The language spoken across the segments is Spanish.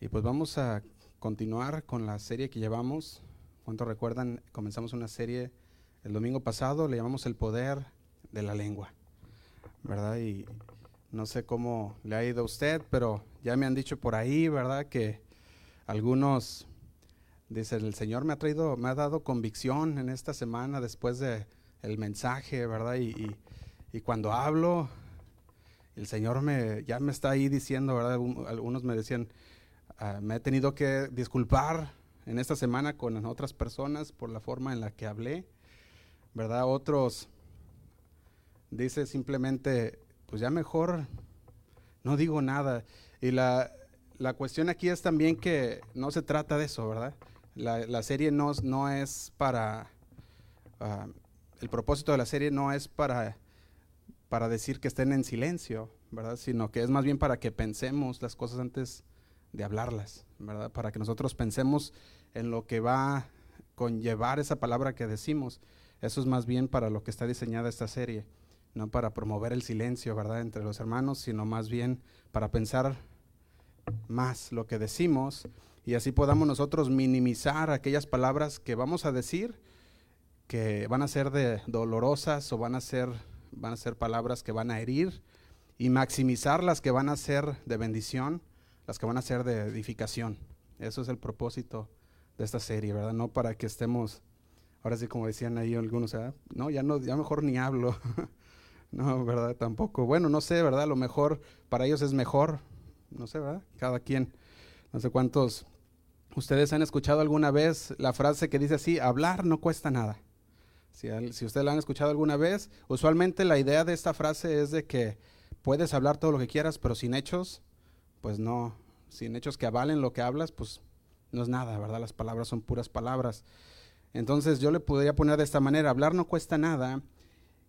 Y pues vamos a continuar con la serie que llevamos. ¿Cuántos recuerdan? Comenzamos una serie el domingo pasado, le llamamos El Poder de la Lengua, ¿verdad? Y no sé cómo le ha ido a usted, pero ya me han dicho por ahí, ¿verdad? Que algunos dicen, el Señor me ha traído, me ha dado convicción en esta semana después de el mensaje, ¿verdad? Y, y cuando hablo, el Señor me, ya me está ahí diciendo, ¿verdad? Algunos me decían, Ah, me he tenido que disculpar en esta semana con otras personas por la forma en la que hablé, ¿verdad? Otros dice simplemente, pues ya mejor no digo nada. Y la, la cuestión aquí es también que no se trata de eso, ¿verdad? La, la serie no, no, es para, ah, el propósito de la serie no es para, para decir que estén en silencio, ¿verdad? Sino que es más bien para que pensemos las cosas antes de hablarlas, ¿verdad? Para que nosotros pensemos en lo que va a conllevar esa palabra que decimos. Eso es más bien para lo que está diseñada esta serie, no para promover el silencio, ¿verdad? Entre los hermanos, sino más bien para pensar más lo que decimos y así podamos nosotros minimizar aquellas palabras que vamos a decir que van a ser de dolorosas o van a ser van a ser palabras que van a herir y maximizar las que van a ser de bendición las que van a ser de edificación. Eso es el propósito de esta serie, ¿verdad? No para que estemos, ahora sí como decían ahí algunos, no, ya no, ya mejor ni hablo. no, ¿verdad? Tampoco. Bueno, no sé, ¿verdad? Lo mejor para ellos es mejor. No sé, ¿verdad? Cada quien. No sé cuántos ustedes han escuchado alguna vez la frase que dice así, hablar no cuesta nada. Si, si ustedes la han escuchado alguna vez, usualmente la idea de esta frase es de que puedes hablar todo lo que quieras, pero sin hechos pues no, sin hechos que avalen lo que hablas, pues no es nada, ¿verdad? Las palabras son puras palabras. Entonces yo le podría poner de esta manera, hablar no cuesta nada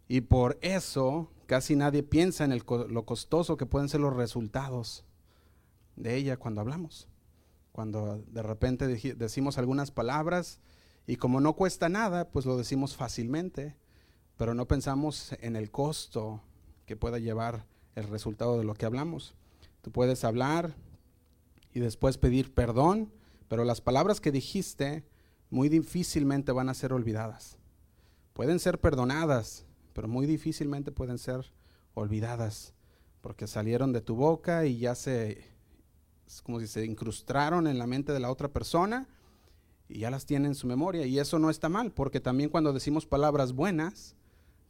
y por eso casi nadie piensa en el, lo costoso que pueden ser los resultados de ella cuando hablamos. Cuando de repente decimos algunas palabras y como no cuesta nada, pues lo decimos fácilmente, pero no pensamos en el costo que pueda llevar el resultado de lo que hablamos. Tú puedes hablar y después pedir perdón, pero las palabras que dijiste muy difícilmente van a ser olvidadas. Pueden ser perdonadas, pero muy difícilmente pueden ser olvidadas, porque salieron de tu boca y ya se, como si se incrustaron en la mente de la otra persona y ya las tiene en su memoria. Y eso no está mal, porque también cuando decimos palabras buenas,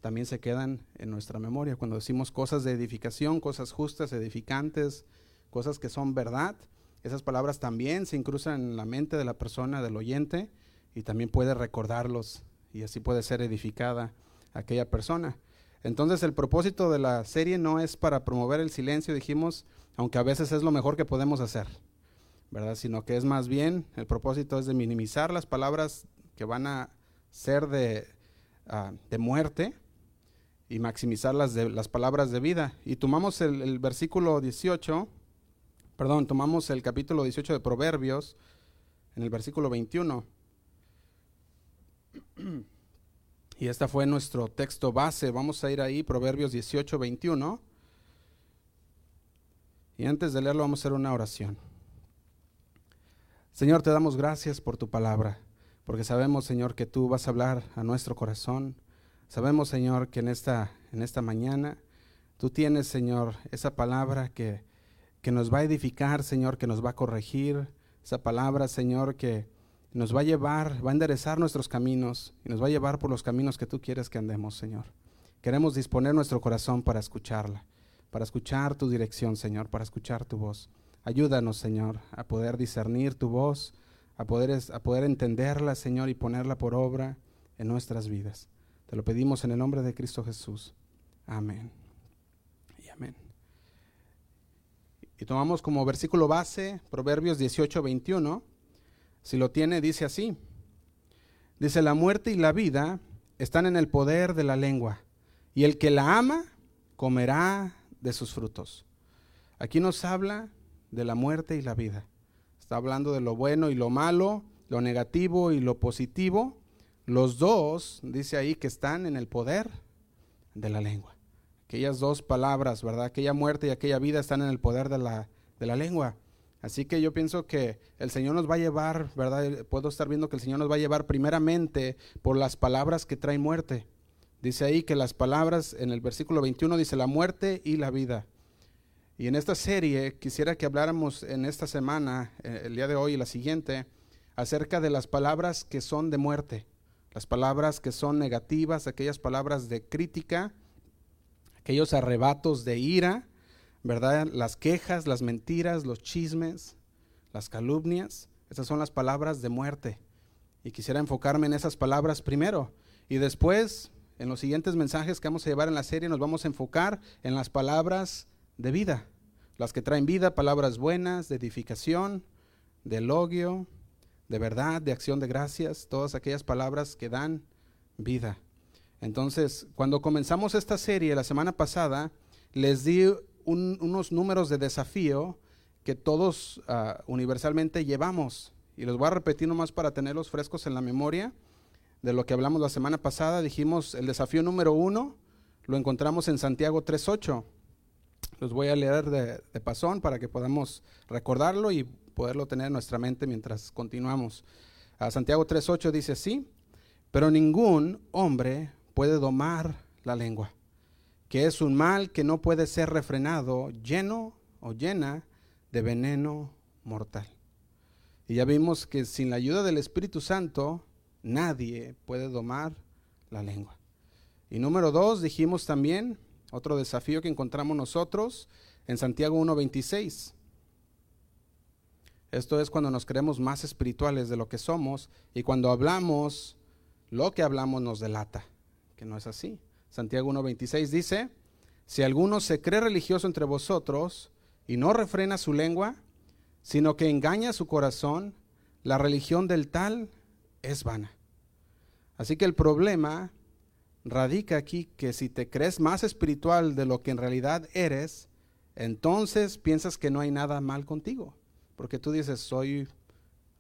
también se quedan en nuestra memoria. Cuando decimos cosas de edificación, cosas justas, edificantes, cosas que son verdad, esas palabras también se incrustan en la mente de la persona, del oyente, y también puede recordarlos y así puede ser edificada aquella persona. Entonces el propósito de la serie no es para promover el silencio, dijimos, aunque a veces es lo mejor que podemos hacer, ¿verdad? Sino que es más bien, el propósito es de minimizar las palabras que van a ser de, ah, de muerte, y maximizar las, de, las palabras de vida. Y tomamos el, versículo 18, perdón, tomamos el capítulo 18 de Proverbios, en el versículo 21. Y este fue nuestro texto base. Vamos a ir ahí, Proverbios 18, 21. Y antes de leerlo vamos a hacer una oración. Señor, te damos gracias por tu palabra, porque sabemos, Señor, que tú vas a hablar a nuestro corazón Sabemos, Señor, que en esta, en esta mañana tú tienes, Señor, esa palabra que, que nos va a edificar, Señor, que nos va a corregir, esa palabra, Señor, que nos va a llevar, va a enderezar nuestros caminos y nos va a llevar por los caminos que tú quieres que andemos, Señor. Queremos disponer nuestro corazón para escucharla, para escuchar tu dirección, Señor, para escuchar tu voz. Ayúdanos, Señor, a poder discernir tu voz, a poder, a poder entenderla, Señor, y ponerla por obra en nuestras vidas. Te lo pedimos en el nombre de Cristo Jesús. Amén. Y amén. Y tomamos como versículo base Proverbios 18, 21. Si lo tiene, dice así. Dice, la muerte y la vida están en el poder de la lengua, y el que la ama comerá de sus frutos. Aquí nos habla de la muerte y la vida. Está hablando de lo bueno y lo malo, lo negativo y lo positivo. Los dos, dice ahí, que están en el poder de la lengua. Aquellas dos palabras, ¿verdad? Aquella muerte y aquella vida están en el poder de la, de la lengua. Así que yo pienso que el Señor nos va a llevar, ¿verdad? Puedo estar viendo que el Señor nos va a llevar primeramente por las palabras que traen muerte. Dice ahí que las palabras, en el versículo 21 dice la muerte y la vida. Y en esta serie quisiera que habláramos en esta semana, eh, el día de hoy y la siguiente, acerca de las palabras que son de muerte, las palabras que son negativas, aquellas palabras de crítica, aquellos arrebatos de ira, ¿verdad? Las quejas, las mentiras, los chismes, las calumnias, esas son las palabras de muerte. Y quisiera enfocarme en esas palabras primero. Y después, en los siguientes mensajes que vamos a llevar en la serie, nos vamos a enfocar en las palabras de vida, las que traen vida, palabras buenas, de edificación, de elogio, de verdad, de acción de gracias, todas aquellas palabras que dan vida. Entonces, cuando comenzamos esta serie la semana pasada, les di unos números de desafío que todos ah, universalmente llevamos. Y los voy a repetir nomás para tenerlos frescos en la memoria de lo que hablamos la semana pasada. Dijimos el desafío número uno, lo encontramos en Santiago 3.8. Los voy a leer de, de pasón para que podamos recordarlo y poderlo tener en nuestra mente mientras continuamos. A Santiago 3.8 dice así, pero ningún hombre puede domar la lengua, que es un mal que no puede ser refrenado, lleno o llena de veneno mortal. Y ya vimos que sin la ayuda del Espíritu Santo, nadie puede domar la lengua. Y número dos, dijimos también, otro desafío que encontramos nosotros en Santiago 1.26. Esto es cuando nos creemos más espirituales de lo que somos y cuando hablamos, lo que hablamos nos delata, que no es así. Santiago 1.26 dice, si alguno se cree religioso entre vosotros y no refrena su lengua, sino que engaña su corazón, la religión del tal es vana. Así que el problema radica aquí que si te crees más espiritual de lo que en realidad eres, entonces piensas que no hay nada mal contigo. Porque tú dices, soy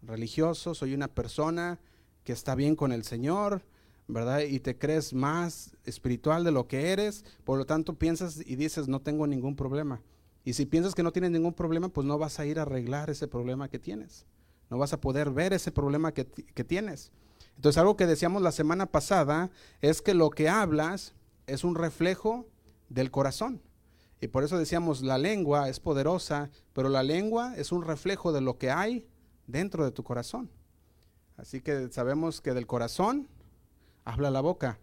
religioso, soy una persona que está bien con el Señor, ¿verdad? Y te crees más espiritual de lo que eres, por lo tanto piensas y dices, no tengo ningún problema. Y si piensas que no tienes ningún problema, pues no vas a ir a arreglar ese problema que tienes. No vas a poder ver ese problema que, que tienes. Entonces, algo que decíamos la semana pasada es que lo que hablas es un reflejo del corazón. Y por eso decíamos, la lengua es poderosa, pero la lengua es un reflejo de lo que hay dentro de tu corazón. Así que sabemos que del corazón habla la boca.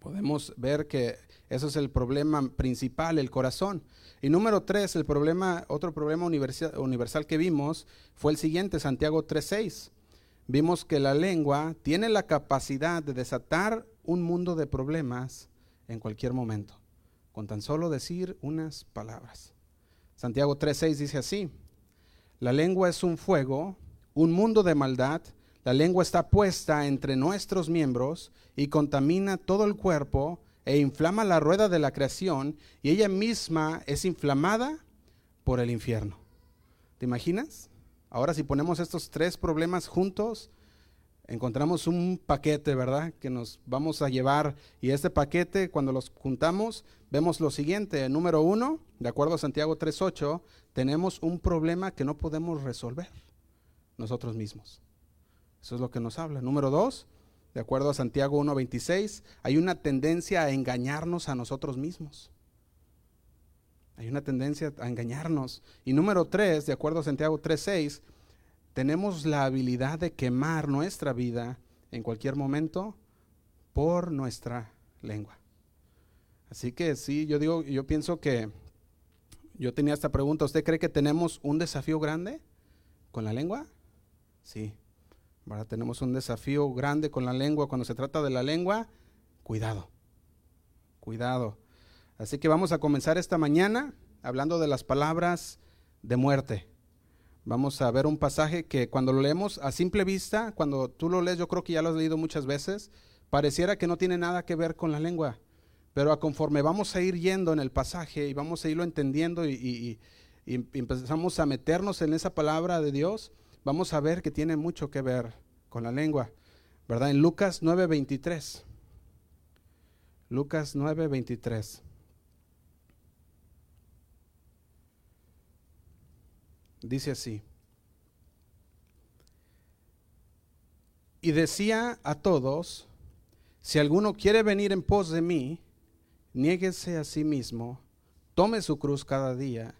Podemos ver que eso es el problema principal, el corazón. Y número tres, el problema, otro problema universal, universal que vimos fue el siguiente, Santiago 3.6 vimos que la lengua tiene la capacidad de desatar un mundo de problemas en cualquier momento, con tan solo decir unas palabras. Santiago 3:6 dice así, la lengua es un fuego, un mundo de maldad, la lengua está puesta entre nuestros miembros y contamina todo el cuerpo e inflama la rueda de la creación y ella misma es inflamada por el infierno. ¿Te imaginas? Ahora si ponemos estos tres problemas juntos, encontramos un paquete, ¿verdad? Que nos vamos a llevar. Y este paquete, cuando los juntamos, vemos lo siguiente. Número uno, de acuerdo a Santiago 3.8, tenemos un problema que no podemos resolver nosotros mismos. Eso es lo que nos habla. Número dos, de acuerdo a Santiago 1.26, hay una tendencia a engañarnos a nosotros mismos. Hay una tendencia a engañarnos. Y número tres, de acuerdo a Santiago 3.6, tenemos la habilidad de quemar nuestra vida en cualquier momento por nuestra lengua. Así que sí, yo digo, yo pienso que yo tenía esta pregunta, ¿usted cree que tenemos un desafío grande con la lengua? Sí. Ahora tenemos un desafío grande con la lengua. Cuando se trata de la lengua, cuidado. Cuidado. Así que vamos a comenzar esta mañana hablando de las palabras de muerte. Vamos a ver un pasaje que cuando lo leemos a simple vista, cuando tú lo lees, yo creo que ya lo has leído muchas veces, pareciera que no tiene nada que ver con la lengua. Pero a conforme vamos a ir yendo en el pasaje y vamos a irlo entendiendo y, y empezamos a meternos en esa palabra de Dios, vamos a ver que tiene mucho que ver con la lengua. ¿Verdad? En Lucas 9:23. Lucas 9:23. Dice así. Y decía a todos, si alguno quiere venir en pos de mí, niéguese a sí mismo, tome su cruz cada día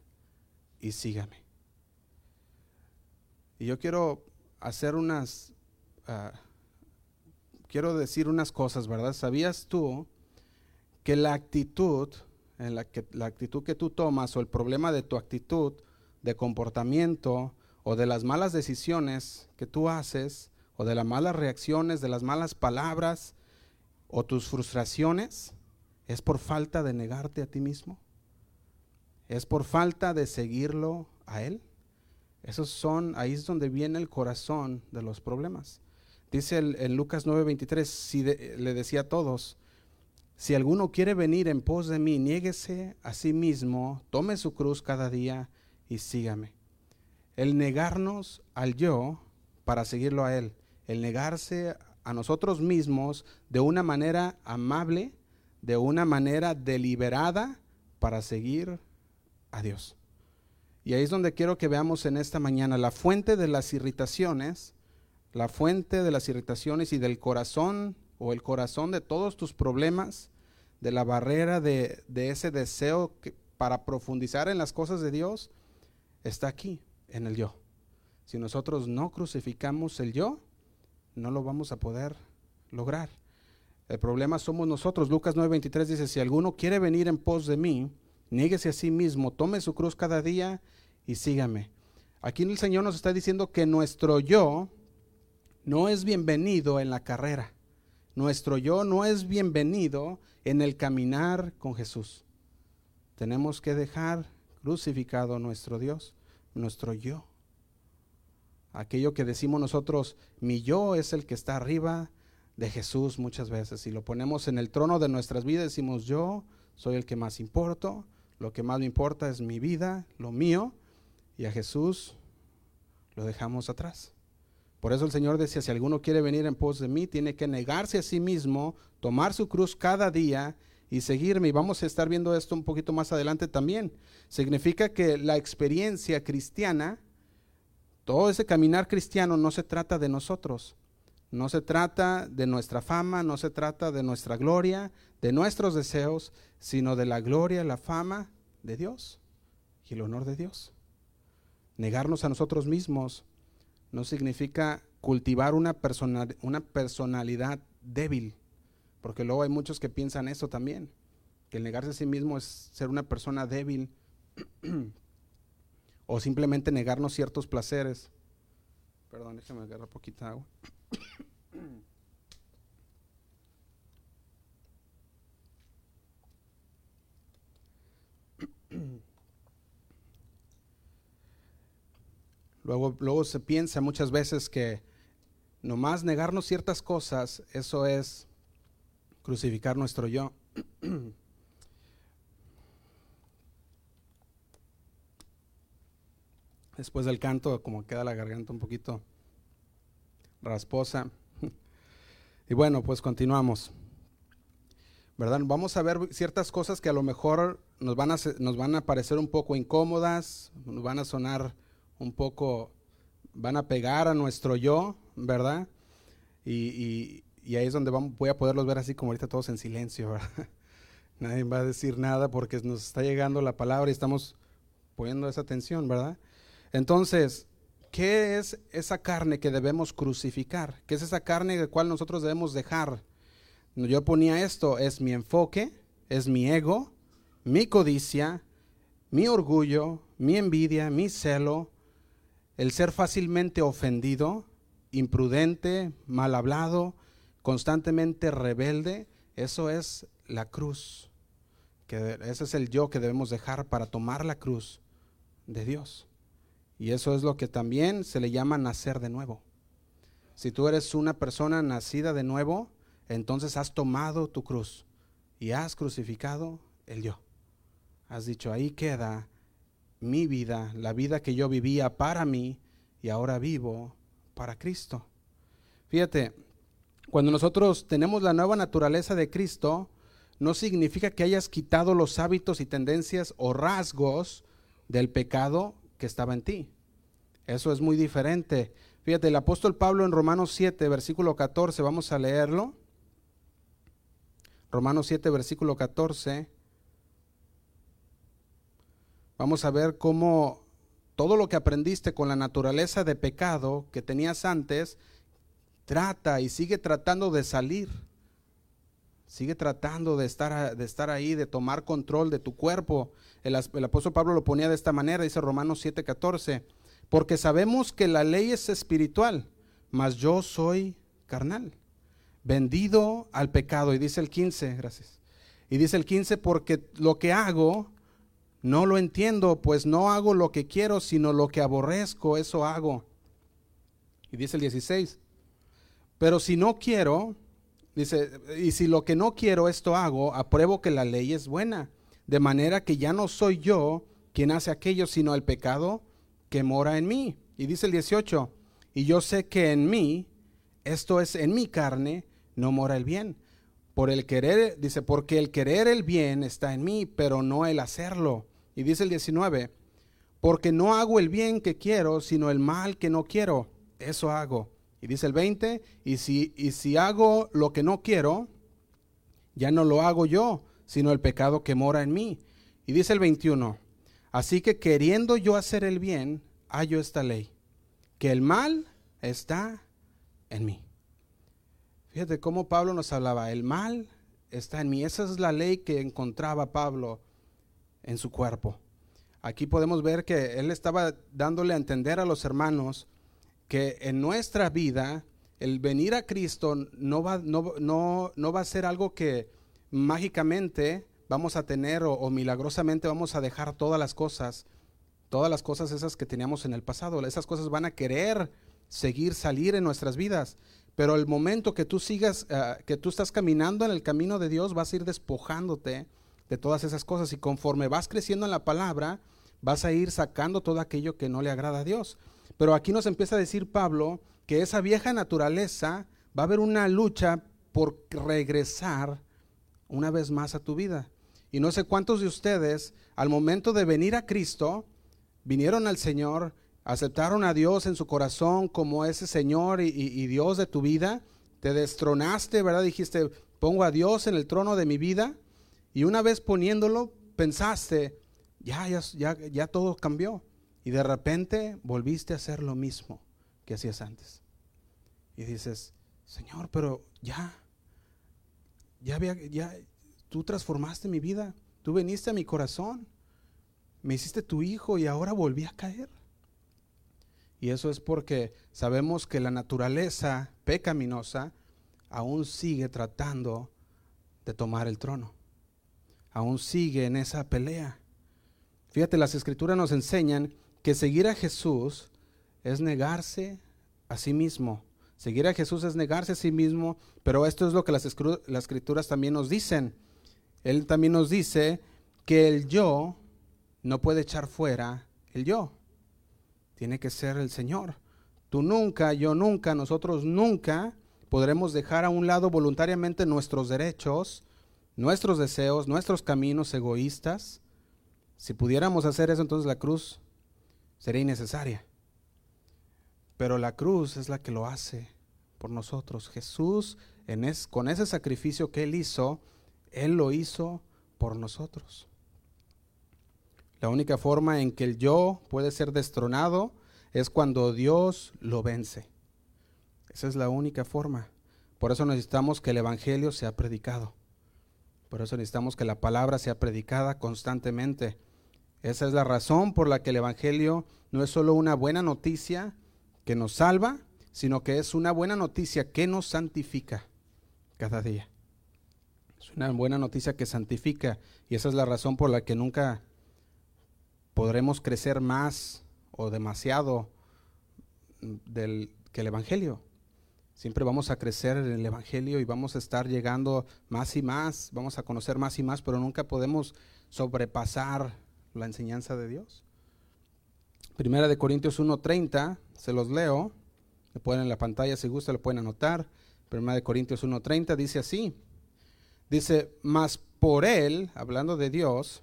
y sígame. Y yo quiero hacer unas, ah, quiero decir unas cosas, ¿verdad? ¿Sabías tú que la actitud, en la, que, la actitud que tú tomas o el problema de tu actitud, de comportamiento o de las malas decisiones que tú haces o de las malas reacciones, de las malas palabras o tus frustraciones, es por falta de negarte a ti mismo. Es por falta de seguirlo a Él. Esos son, ahí es donde viene el corazón de los problemas. Dice en Lucas 9:23, si le decía a todos, si alguno quiere venir en pos de mí, niéguese a sí mismo, tome su cruz cada día y sígame. El negarnos al yo para seguirlo a Él, el negarse a nosotros mismos de una manera amable, de una manera deliberada para seguir a Dios. Y ahí es donde quiero que veamos en esta mañana la fuente de las irritaciones, la fuente de las irritaciones y del corazón o el corazón de todos tus problemas, de la barrera de, ese deseo para profundizar en las cosas de Dios, está aquí, en el yo. Si nosotros no crucificamos el yo, no lo vamos a poder lograr. El problema somos nosotros. Lucas 9:23 dice, si alguno quiere venir en pos de mí, Niéguese a sí mismo, tome su cruz cada día y sígame. Aquí el Señor nos está diciendo que nuestro yo no es bienvenido en la carrera. Nuestro yo no es bienvenido en el caminar con Jesús. Tenemos que dejar crucificado nuestro Dios, nuestro yo. Aquello que decimos nosotros, mi yo es el que está arriba de Jesús muchas veces. Y lo ponemos en el trono de nuestras vidas, decimos yo soy el que más importo, lo que más me importa es mi vida, lo mío, y a Jesús lo dejamos atrás. Por eso el Señor decía, si alguno quiere venir en pos de mí, tiene que negarse a sí mismo, tomar su cruz cada día y seguirme. Y vamos a estar viendo esto un poquito más adelante también. Significa que la experiencia cristiana, todo ese caminar cristiano no se trata de nosotros, no se trata de nuestra fama, no se trata de nuestra gloria, de nuestros deseos, sino de la gloria, la fama de Dios y el honor de Dios. Negarnos a nosotros mismos no significa cultivar una, una personalidad débil, porque luego hay muchos que piensan eso también, que el negarse a sí mismo es ser una persona débil o simplemente negarnos ciertos placeres. Perdón, déjame agarrar poquita agua. Luego, luego se piensa muchas veces que nomás negarnos ciertas cosas, eso es crucificar nuestro yo. Después del canto, como queda la garganta un poquito rasposa. Y bueno, pues continuamos. ¿Verdad? Vamos a ver ciertas cosas que a lo mejor nos van a, nos van a parecer un poco incómodas, nos van a sonar un poco, van a pegar a nuestro yo, ¿verdad? Y, ahí es donde vamos, voy a poderlos ver así como ahorita todos en silencio, ¿verdad? Nadie va a decir nada porque nos está llegando la palabra y estamos poniendo esa atención, ¿verdad? Entonces, ¿qué es esa carne que debemos crucificar? ¿Qué es esa carne de cual nosotros debemos dejar? Yo ponía esto, es mi enfoque, es mi ego, mi codicia, mi orgullo, mi envidia, mi celo, el ser fácilmente ofendido, imprudente, mal hablado, constantemente rebelde, eso es la cruz. Que ese es el yo que debemos dejar para tomar la cruz de Dios. Y eso es lo que también se le llama nacer de nuevo. Si tú eres una persona nacida de nuevo, entonces has tomado tu cruz y has crucificado el yo. Has dicho, ahí queda mi vida, la vida que yo vivía para mí y ahora vivo para Cristo. Fíjate, cuando nosotros tenemos la nueva naturaleza de Cristo, no significa que hayas quitado los hábitos y tendencias o rasgos del pecado que estaba en ti. Eso es muy diferente. Fíjate, el apóstol Pablo en Romanos 7, versículo 14, vamos a leerlo. Romanos 7, versículo 14. Vamos a ver cómo todo lo que aprendiste con la naturaleza de pecado que tenías antes, trata y sigue tratando de salir. Sigue tratando de estar, de estar ahí, de tomar control de tu cuerpo. El, apóstol Pablo lo ponía de esta manera, dice Romanos 7:14, porque sabemos que la ley es espiritual, mas yo soy carnal, vendido al pecado. Y dice el 15, gracias. Y dice el 15, porque lo que hago, no lo entiendo, pues no hago lo que quiero, sino lo que aborrezco, eso hago. Y dice el 16, pero si no quiero, Dice, y si lo que no quiero esto hago, apruebo que la ley es buena, de manera que ya no soy yo quien hace aquello, sino el pecado que mora en mí. Y dice el 18, y yo sé que en mí, esto es en mi carne, no mora el bien. Por el querer, dice, porque el querer el bien está en mí, pero no el hacerlo. Y dice el 19, porque no hago el bien que quiero, sino el mal que no quiero, eso hago. Y dice el 20, y si, y si hago lo que no quiero, ya no lo hago yo, sino el pecado que mora en mí. Y dice el 21, así que queriendo yo hacer el bien, hallo esta ley, que el mal está en mí. Fíjate cómo Pablo nos hablaba, el mal está en mí. Esa es la ley que encontraba Pablo en su cuerpo. Aquí podemos ver que él estaba dándole a entender a los hermanos que en nuestra vida el venir a Cristo no va, no, no, va a ser algo que mágicamente vamos a tener o, milagrosamente vamos a dejar todas las cosas, todas las cosas esas que teníamos en el pasado. Esas cosas van a querer seguir, salir en nuestras vidas. Pero el momento que tú sigas, eh, que tú estás caminando en el camino de Dios, vas a ir despojándote de todas esas cosas. Y conforme vas creciendo en la palabra, vas a ir sacando todo aquello que no le agrada a Dios. Pero aquí nos empieza a decir Pablo que esa vieja naturaleza va a haber una lucha por regresar una vez más a tu vida. Y no sé cuántos de ustedes al momento de venir a Cristo, vinieron al Señor, aceptaron a Dios en su corazón como ese Señor y, Dios de tu vida, te destronaste, ¿verdad? Dijiste, pongo a Dios en el trono de mi vida. Y una vez poniéndolo, pensaste, ya, ya, ya, ya todo cambió. Y de repente volviste a hacer lo mismo que hacías antes. Y dices, Señor, pero ya, ya había, ya, tú transformaste mi vida, tú viniste a mi corazón, me hiciste tu hijo y ahora volví a caer. Y eso es porque sabemos que la naturaleza pecaminosa aún sigue tratando de tomar el trono. Aún sigue en esa pelea. Fíjate, las escrituras nos enseñan que seguir a Jesús es negarse a sí mismo. Seguir a Jesús es negarse a sí mismo, pero esto es lo que las, escrituras también nos dicen. Él también nos dice que el yo no puede echar fuera el yo. Tiene que ser el Señor. Tú nunca, yo nunca, nosotros nunca podremos dejar a un lado voluntariamente nuestros derechos, nuestros deseos, nuestros caminos egoístas. Si pudiéramos hacer eso, entonces la cruz sería innecesaria. Pero la cruz es la que lo hace por nosotros. Jesús, en con ese sacrificio que Él hizo, Él lo hizo por nosotros. La única forma en que el yo puede ser destronado es cuando Dios lo vence. Esa es la única forma. Por eso necesitamos que el Evangelio sea predicado. Por eso necesitamos que la palabra sea predicada constantemente. Esa es la razón por la que el Evangelio no es solo una buena noticia que nos salva, sino que es una buena noticia que nos santifica cada día. Es una buena noticia que santifica y esa es la razón por la que nunca podremos crecer más o demasiado del, que el Evangelio. Siempre vamos a crecer en el Evangelio y vamos a estar llegando más y más, vamos a conocer más y más, pero nunca podemos sobrepasar la enseñanza de Dios. Primera de Corintios 1.30, se los leo, le pueden en la pantalla si gusta, lo pueden anotar. Primera de Corintios 1.30 dice así, dice, mas por él, hablando de Dios,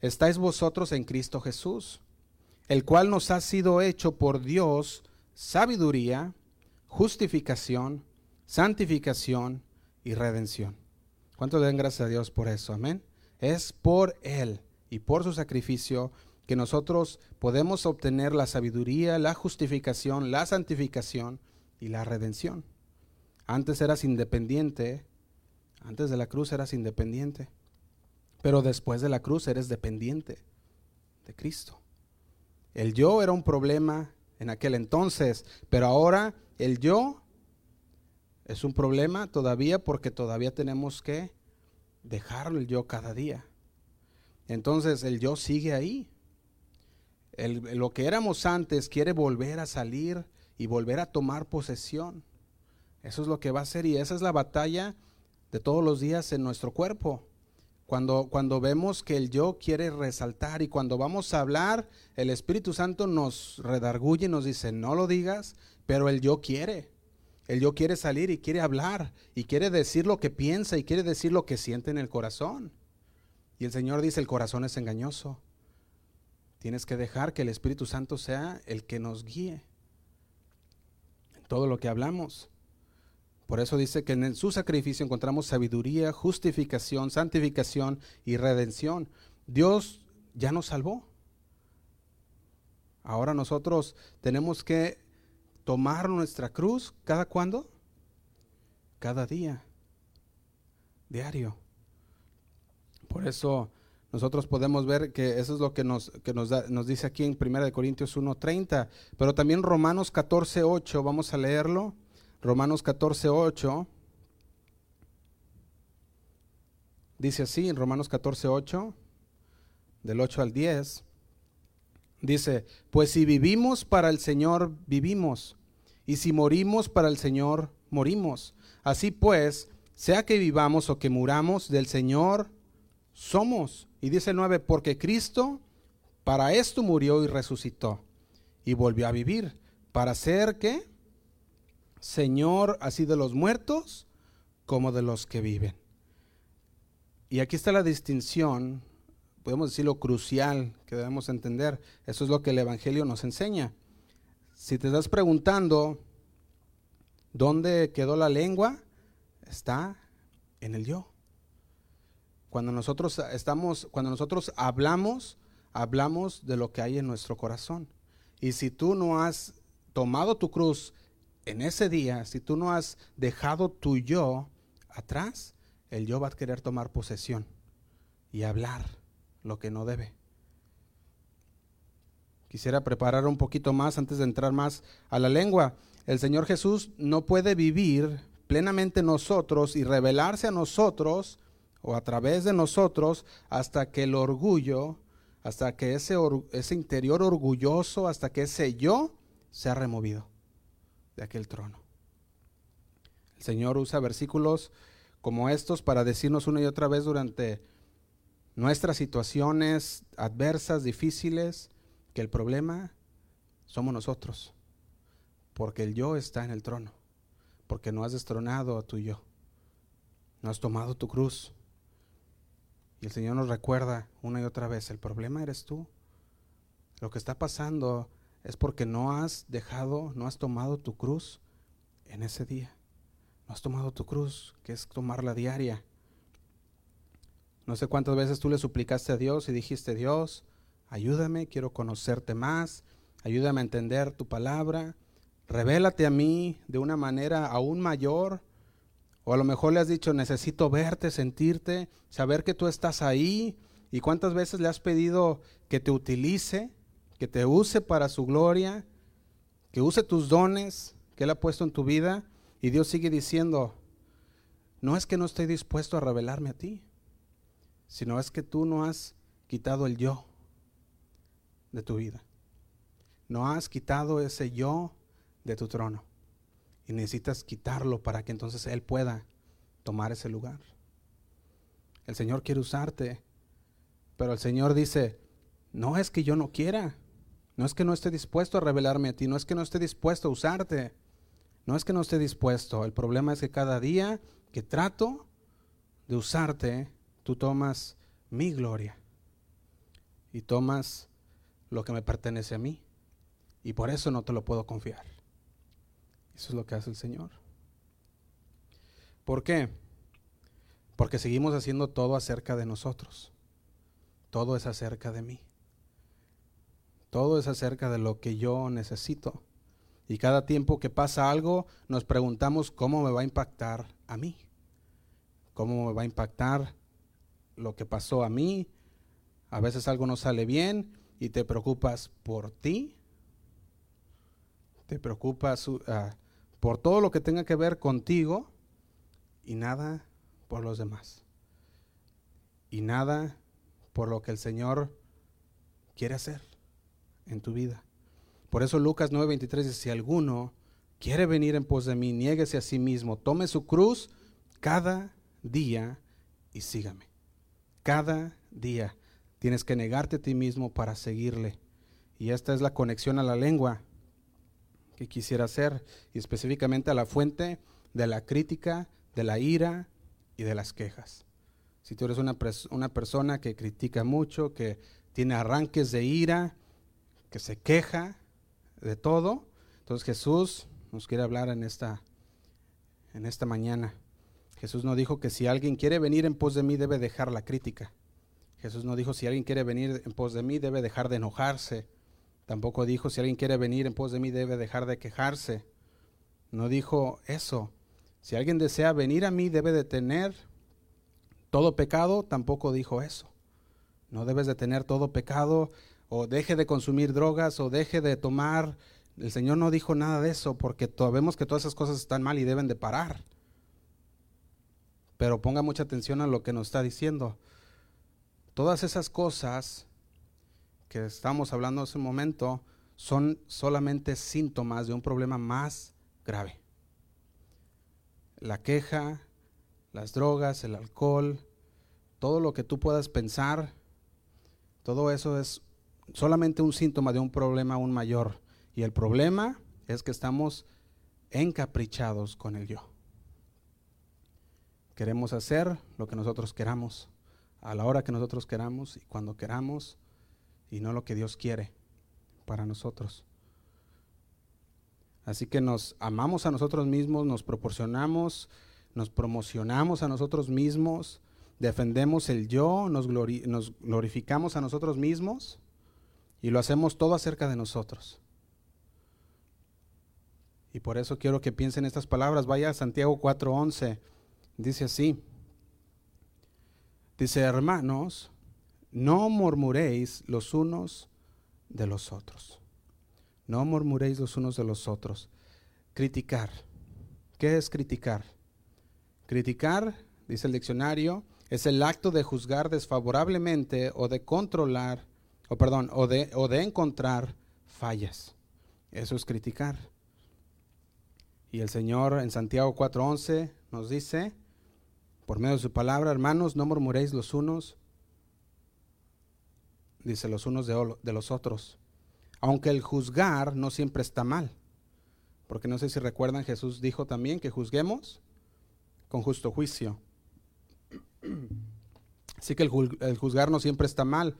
estáis vosotros en Cristo Jesús, el cual nos ha sido hecho por Dios sabiduría, justificación, santificación y redención. ¿Cuánto den gracias a Dios por eso? Amén. Es por Él y por su sacrificio que nosotros podemos obtener la sabiduría, la justificación, la santificación y la redención. Antes eras independiente, antes de la cruz eras independiente, pero después de la cruz eres dependiente de Cristo. El yo era un problema en aquel entonces, pero ahora el yo es un problema todavía porque todavía tenemos que dejar el yo cada día. Entonces el yo sigue ahí. lo que éramos antes quiere volver a salir y volver a tomar posesión. Eso es lo que va a ser y esa es la batalla de todos los días en nuestro cuerpo. Cuando, cuando vemos que el yo quiere resaltar y cuando vamos a hablar, el Espíritu Santo nos redarguye y nos dice, no lo digas, pero el yo quiere. El yo quiere salir y quiere hablar y quiere decir lo que piensa y quiere decir lo que siente en el corazón. Y el Señor dice, el corazón es engañoso. Tienes que dejar que el Espíritu Santo sea el que nos guíe en todo lo que hablamos. Por eso dice que en su sacrificio encontramos sabiduría, justificación, santificación y redención. Dios ya nos salvó. Ahora nosotros tenemos que tomar nuestra cruz cada cuándo? Cada día, diario. Por eso nosotros podemos ver que eso es lo que nos, dice aquí en 1 Corintios 1.30, pero también Romanos 14.8, vamos a leerlo. Romanos 14, 8. Dice así en Romanos 14, 8, del 8 al 10. Dice, pues si vivimos para el Señor, vivimos. Y si morimos para el Señor, morimos. Así pues, sea que vivamos o que muramos, del Señor somos. Y dice el 9, porque Cristo para esto murió y resucitó. Y volvió a vivir. Para ser que Señor así de los muertos como de los que viven. Y aquí está la distinción, podemos decir lo crucial que debemos entender. Eso es lo que el Evangelio nos enseña. Si te estás preguntando dónde quedó la lengua, está en el yo. Cuando nosotros estamos, cuando nosotros hablamos, hablamos de lo que hay en nuestro corazón. Y si tú no has tomado tu cruz en ese día, si tú no has dejado tu yo atrás, el yo va a querer tomar posesión y hablar lo que no debe. Quisiera preparar un poquito más antes de entrar más a la lengua. El Señor Jesús no puede vivir plenamente nosotros y revelarse a nosotros o a través de nosotros hasta que el orgullo, hasta que ese, ese interior orgulloso, hasta que ese yo sea removido de aquel trono. El Señor usa versículos como estos para decirnos una y otra vez durante nuestras situaciones adversas, difíciles, que el problema somos nosotros, porque el yo está en el trono, porque no has destronado a tu yo, no has tomado tu cruz. Y el Señor nos recuerda una y otra vez, el problema eres tú. Lo que está pasando es porque no has dejado, no has tomado tu cruz en ese día. No has tomado tu cruz, que es tomarla diaria. No sé cuántas veces tú le suplicaste a Dios y dijiste, Dios, ayúdame, quiero conocerte más, ayúdame a entender tu palabra, revélate a mí de una manera aún mayor. O a lo mejor le has dicho, necesito verte, sentirte, saber que tú estás ahí. ¿Y cuántas veces le has pedido que te utilice? que te use para su gloria, que use tus dones que Él ha puesto en tu vida. Y Dios sigue diciendo, no es que no estoy dispuesto a revelarme a ti, sino es que tú no has quitado el yo de tu vida. No has quitado ese yo de tu trono. Y necesitas quitarlo para que entonces Él pueda tomar ese lugar. El Señor quiere usarte, pero el Señor dice, no es que yo no quiera, no es que no esté dispuesto a revelarme a ti, no es que no esté dispuesto a usarte, no es que no esté dispuesto. El problema es que cada día que trato de usarte, tú tomas mi gloria y tomas lo que me pertenece a mí. Y por eso no te lo puedo confiar. Eso es lo que hace el Señor. ¿Por qué? Porque seguimos haciendo todo acerca de nosotros. Todo es acerca de mí. Todo es acerca de lo que yo necesito. Y cada tiempo que pasa algo, nos preguntamos cómo me va a impactar a mí. Cómo me va a impactar lo que pasó a mí. A veces algo no sale bien y te preocupas por ti. Te preocupas uh, por todo lo que tenga que ver contigo y nada por los demás. Y nada por lo que el Señor quiere hacer en tu vida. Por eso Lucas 9:23 dice, si alguno quiere venir en pos de mí, niéguese a sí mismo, tome su cruz cada día y sígame. Cada día tienes que negarte a ti mismo para seguirle. Y esta es la conexión a la lengua que quisiera hacer, y específicamente a la fuente de la crítica, de la ira y de las quejas. Si tú eres una, una persona que critica mucho, que tiene arranques de ira, que se queja de todo, entonces Jesús nos quiere hablar en esta, en esta mañana. Jesús no dijo que si alguien quiere venir en pos de mí debe dejar la crítica. Jesús no dijo si alguien quiere venir en pos de mí debe dejar de enojarse. Tampoco dijo si alguien quiere venir en pos de mí debe dejar de quejarse. No dijo eso. Si alguien desea venir a mí debe de tener todo pecado. Tampoco dijo eso. No debes de tener todo pecado o deje de consumir drogas o deje de tomar. El Señor no dijo nada de eso porque sabemos que todas esas cosas están mal y deben de parar. Pero ponga mucha atención a lo que nos está diciendo. Todas esas cosas que estamos hablando hace un momento son solamente síntomas de un problema más grave. La queja, las drogas, el alcohol, todo lo que tú puedas pensar, todo eso es solamente un síntoma de un problema aún mayor. Y el problema es que estamos encaprichados con el yo. Queremos hacer lo que nosotros queramos, a la hora que nosotros queramos y cuando queramos, y no lo que Dios quiere para nosotros. Así que nos amamos a nosotros mismos, nos proporcionamos, nos promocionamos a nosotros mismos, defendemos el yo, nos, glorificamos a nosotros mismos y lo hacemos todo acerca de nosotros. Y por eso quiero que piensen estas palabras. Vaya a Santiago 4:11. Dice así. Dice, hermanos, no murmuréis los unos de los otros. No murmuréis los unos de los otros. Criticar. ¿Qué es criticar? Criticar, dice el diccionario, es el acto de juzgar desfavorablemente o de controlar o perdón, o de, o de encontrar fallas. Eso es criticar. Y el Señor en Santiago 4:11 nos dice, por medio de su palabra, hermanos, no murmuréis los unos, dice los unos de, los otros. Aunque el juzgar no siempre está mal. Porque no sé si recuerdan, Jesús dijo también que juzguemos con justo juicio. Así que el, el juzgar no siempre está mal.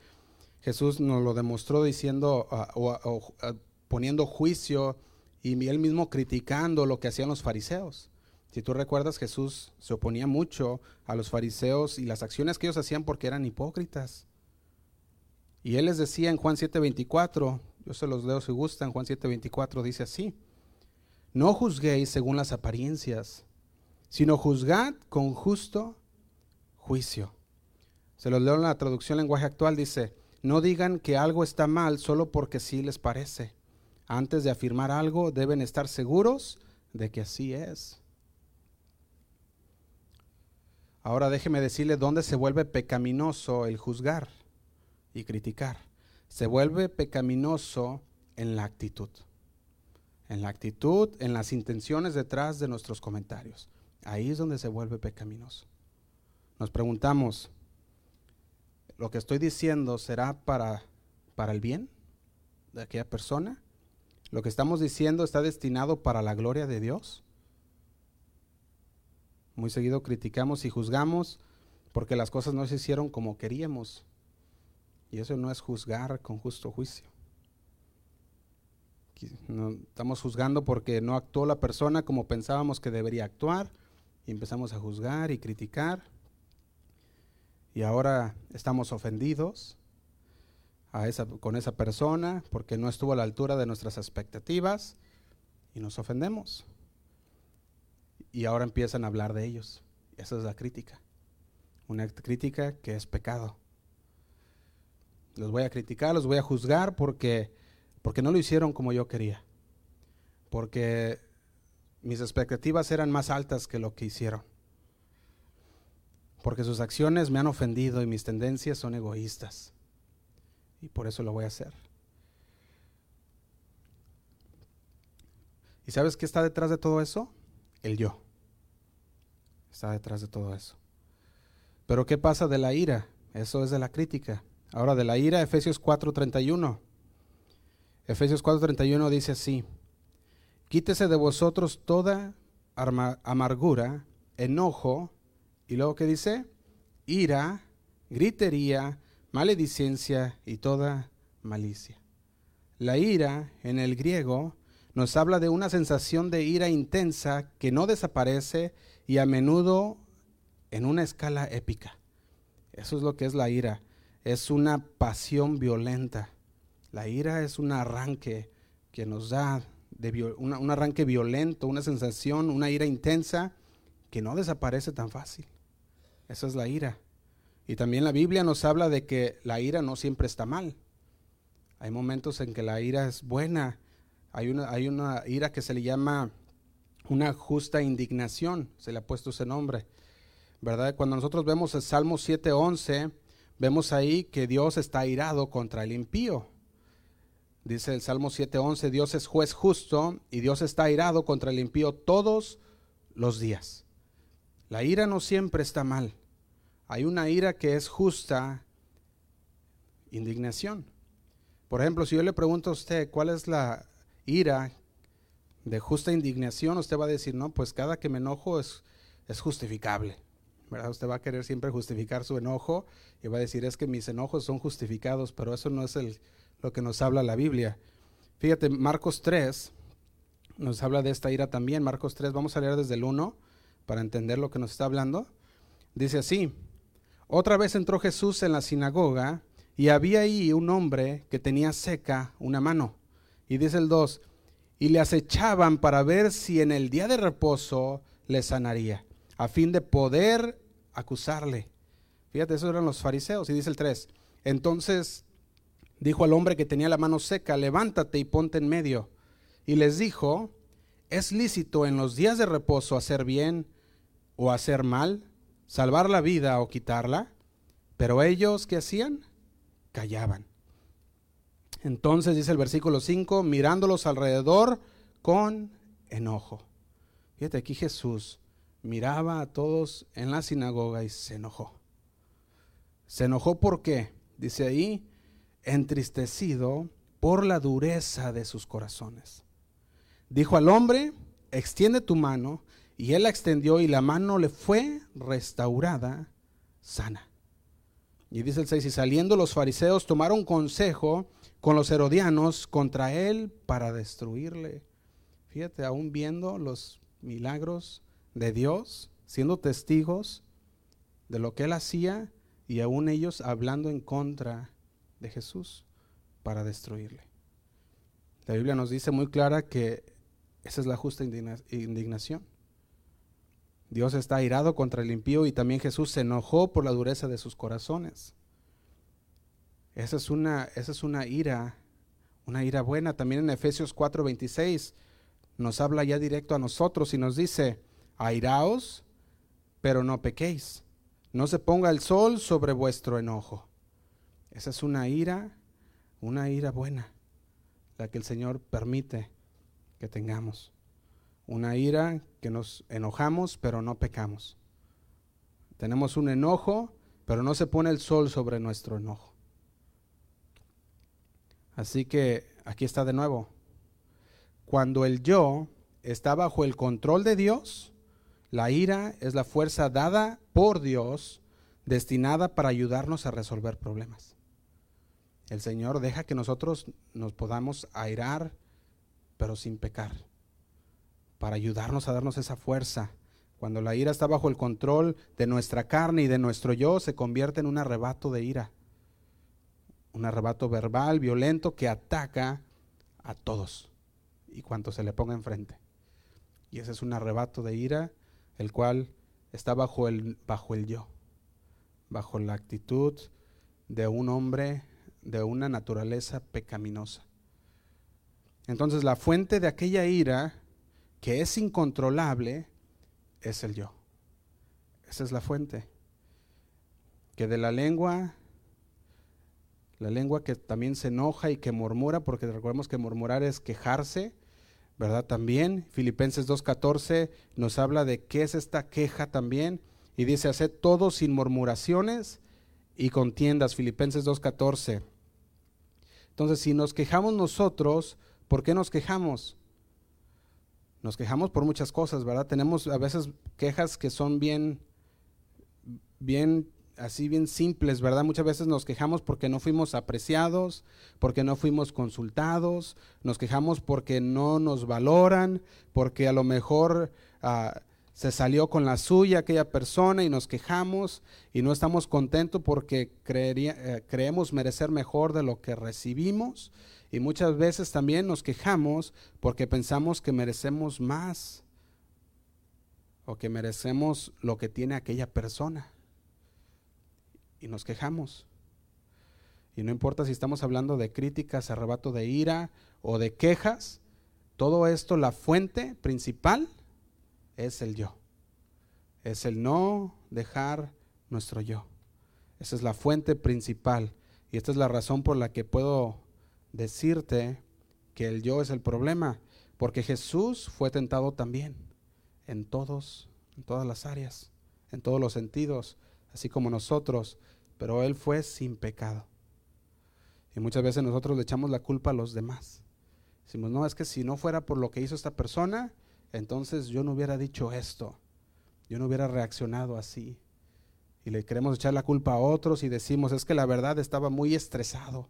Jesús nos lo demostró diciendo ah, o, ah, poniendo juicio y él mismo criticando lo que hacían los fariseos. Si tú recuerdas, Jesús se oponía mucho a los fariseos y las acciones que ellos hacían porque eran hipócritas. Y él les decía en Juan 7:24, yo se los leo si gustan, Juan 7:24 dice así, no juzguéis según las apariencias, sino juzgad con justo juicio. Se los leo en la traducción lenguaje actual, dice, no digan que algo está mal solo porque sí les parece. Antes de afirmar algo deben estar seguros de que así es. Ahora déjeme decirle dónde se vuelve pecaminoso el juzgar y criticar. Se vuelve pecaminoso en la actitud. En la actitud, en las intenciones detrás de nuestros comentarios. Ahí es donde se vuelve pecaminoso. Nos preguntamos, lo que estoy diciendo será para, para el bien de aquella persona? ¿Lo que estamos diciendo está destinado para la gloria de Dios? Muy seguido criticamos y juzgamos porque las cosas no se hicieron como queríamos. Y eso no es juzgar con justo juicio. estamos juzgando porque no actuó la persona como pensábamos que debería actuar y empezamos a juzgar y criticar. Y ahora estamos ofendidos con esa persona porque no estuvo a la altura de nuestras expectativas y nos ofendemos. Y ahora empiezan a hablar de ellos. Esa es la crítica. Una crítica que es pecado. Los voy a criticar, los voy a juzgar porque, porque no lo hicieron como yo quería. Porque mis expectativas eran más altas que lo que hicieron. Porque sus acciones me han ofendido y mis tendencias son egoístas. Y por eso lo voy a hacer. ¿Y sabes qué está detrás de todo eso? El yo. Está detrás de todo eso. Pero ¿qué pasa de la ira? Eso es de la crítica. Ahora de la ira, Efesios 4:31. Efesios 4:31 dice así, quítese de vosotros toda amargura, enojo, y luego que dice, ira, gritería, maledicencia y toda malicia. La ira en el griego nos habla de una sensación de ira intensa que no desaparece y a menudo en una escala épica. Eso es lo que es la ira es una pasión violenta. La ira es un arranque que nos da de un arranque violento, una sensación, una ira intensa que no desaparece tan fácil. Esa es la ira. Y también la Biblia nos habla de que la ira no siempre está mal. Hay momentos en que la ira es buena. Hay una, hay una ira que se le llama una justa indignación, se le ha puesto ese nombre. ¿Verdad? Cuando nosotros vemos el Salmo 7:11, vemos ahí que Dios está irado contra el impío. Dice el Salmo 7:11, Dios es juez justo y Dios está irado contra el impío todos los días. La ira no siempre está mal. Hay una ira que es justa, indignación. Por ejemplo, si yo le pregunto a usted cuál es la ira de justa indignación, usted va a decir, no, pues cada que me enojo es, es justificable. Usted va a querer siempre justificar su enojo y va a decir, es que mis enojos son justificados, pero eso no es el, lo que nos habla la Biblia. Fíjate, Marcos 3 nos habla de esta ira también. Marcos 3, vamos a leer desde el 1 para entender lo que nos está hablando. Dice así, otra vez entró Jesús en la sinagoga y había ahí un hombre que tenía seca una mano. Y dice el 2, y le acechaban para ver si en el día de reposo le sanaría a fin de poder acusarle. Fíjate, esos eran los fariseos. Y dice el 3, entonces dijo al hombre que tenía la mano seca, levántate y ponte en medio. Y les dijo, ¿es lícito en los días de reposo hacer bien o hacer mal, salvar la vida o quitarla? Pero ellos, ¿qué hacían? Callaban. Entonces dice el versículo 5, mirándolos alrededor con enojo. Fíjate aquí Jesús miraba a todos en la sinagoga y se enojó. Se enojó porque, dice ahí, entristecido por la dureza de sus corazones. Dijo al hombre, extiende tu mano, y él la extendió y la mano le fue restaurada sana. Y dice el 6, y saliendo los fariseos tomaron consejo con los herodianos contra él para destruirle. Fíjate, aún viendo los milagros de Dios, siendo testigos de lo que él hacía y aún ellos hablando en contra de Jesús para destruirle. La Biblia nos dice muy clara que esa es la justa indignación. Dios está airado contra el impío y también Jesús se enojó por la dureza de sus corazones. Esa es una, esa es una ira, una ira buena. También en Efesios 4:26 nos habla ya directo a nosotros y nos dice, airaos, pero no pequéis. No se ponga el sol sobre vuestro enojo. Esa es una ira, una ira buena, la que el Señor permite que tengamos. Una ira que nos enojamos, pero no pecamos. Tenemos un enojo, pero no se pone el sol sobre nuestro enojo. Así que aquí está de nuevo. Cuando el yo está bajo el control de Dios, la ira es la fuerza dada por Dios destinada para ayudarnos a resolver problemas. El Señor deja que nosotros nos podamos airar pero sin pecar, para ayudarnos a darnos esa fuerza. Cuando la ira está bajo el control de nuestra carne y de nuestro yo, se convierte en un arrebato de ira. Un arrebato verbal, violento, que ataca a todos y cuanto se le ponga enfrente. Y ese es un arrebato de ira, el cual está bajo el, bajo el yo, bajo la actitud de un hombre de una naturaleza pecaminosa. Entonces la fuente de aquella ira, que es incontrolable, es el yo. Esa es la fuente. Que de la lengua, la lengua que también se enoja y que murmura, porque recordemos que murmurar es quejarse, ¿verdad? También Filipenses 2.14 nos habla de qué es esta queja también, y dice, haced todo sin murmuraciones y contiendas, Filipenses 2.14. Entonces, si nos quejamos nosotros, ¿por qué nos quejamos? Nos quejamos por muchas cosas, ¿verdad? Tenemos a veces quejas que son bien, bien, así bien simples, ¿verdad? Muchas veces nos quejamos porque no fuimos apreciados, porque no fuimos consultados, nos quejamos porque no nos valoran, porque a lo mejor ah, se salió con la suya aquella persona y nos quejamos y no estamos contentos porque eh, creemos merecer mejor de lo que recibimos. Y muchas veces también nos quejamos porque pensamos que merecemos más o que merecemos lo que tiene aquella persona. Y nos quejamos. Y no importa si estamos hablando de críticas, arrebato de ira o de quejas, todo esto, la fuente principal es el yo. Es el no dejar nuestro yo. Esa es la fuente principal. Y esta es la razón por la que puedo decirte que el yo es el problema. Porque Jesús fue tentado también en todos, en todas las áreas, en todos los sentidos, así como nosotros, pero Él fue sin pecado. Y muchas veces nosotros le echamos la culpa a los demás. Decimos, no, es que si no fuera por lo que hizo esta persona, entonces yo no hubiera dicho esto, yo no hubiera reaccionado así. Y le queremos echar la culpa a otros y decimos, es que la verdad estaba muy estresado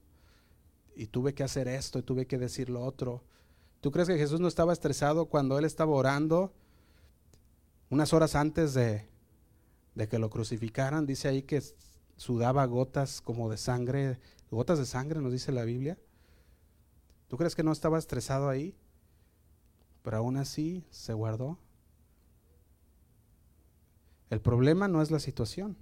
y tuve que hacer esto y tuve que decir lo otro. ¿Tú crees que Jesús no estaba estresado cuando él estaba orando unas horas antes de, de que lo crucificaran? Dice ahí que sudaba gotas como de sangre, gotas de sangre nos dice la Biblia. ¿Tú crees que no estaba estresado ahí? pero aún así se guardó. El problema no es la situación.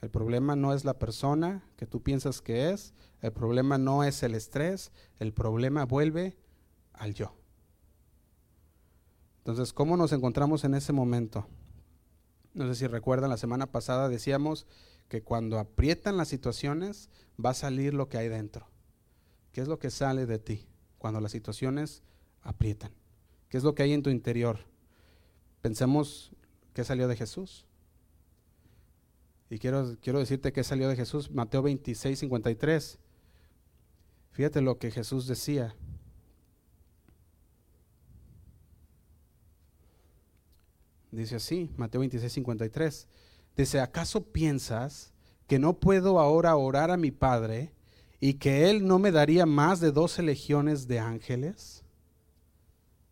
El problema no es la persona que tú piensas que es. El problema no es el estrés. El problema vuelve al yo. Entonces, ¿cómo nos encontramos en ese momento? No sé si recuerdan, la semana pasada decíamos que cuando aprietan las situaciones va a salir lo que hay dentro. ¿Qué es lo que sale de ti cuando las situaciones aprietan. ¿Qué es lo que hay en tu interior? Pensemos qué salió de Jesús. Y quiero, quiero decirte qué salió de Jesús. Mateo 26, 53. Fíjate lo que Jesús decía. Dice así, Mateo 26, 53. Dice, ¿acaso piensas que no puedo ahora orar a mi Padre y que Él no me daría más de doce legiones de ángeles?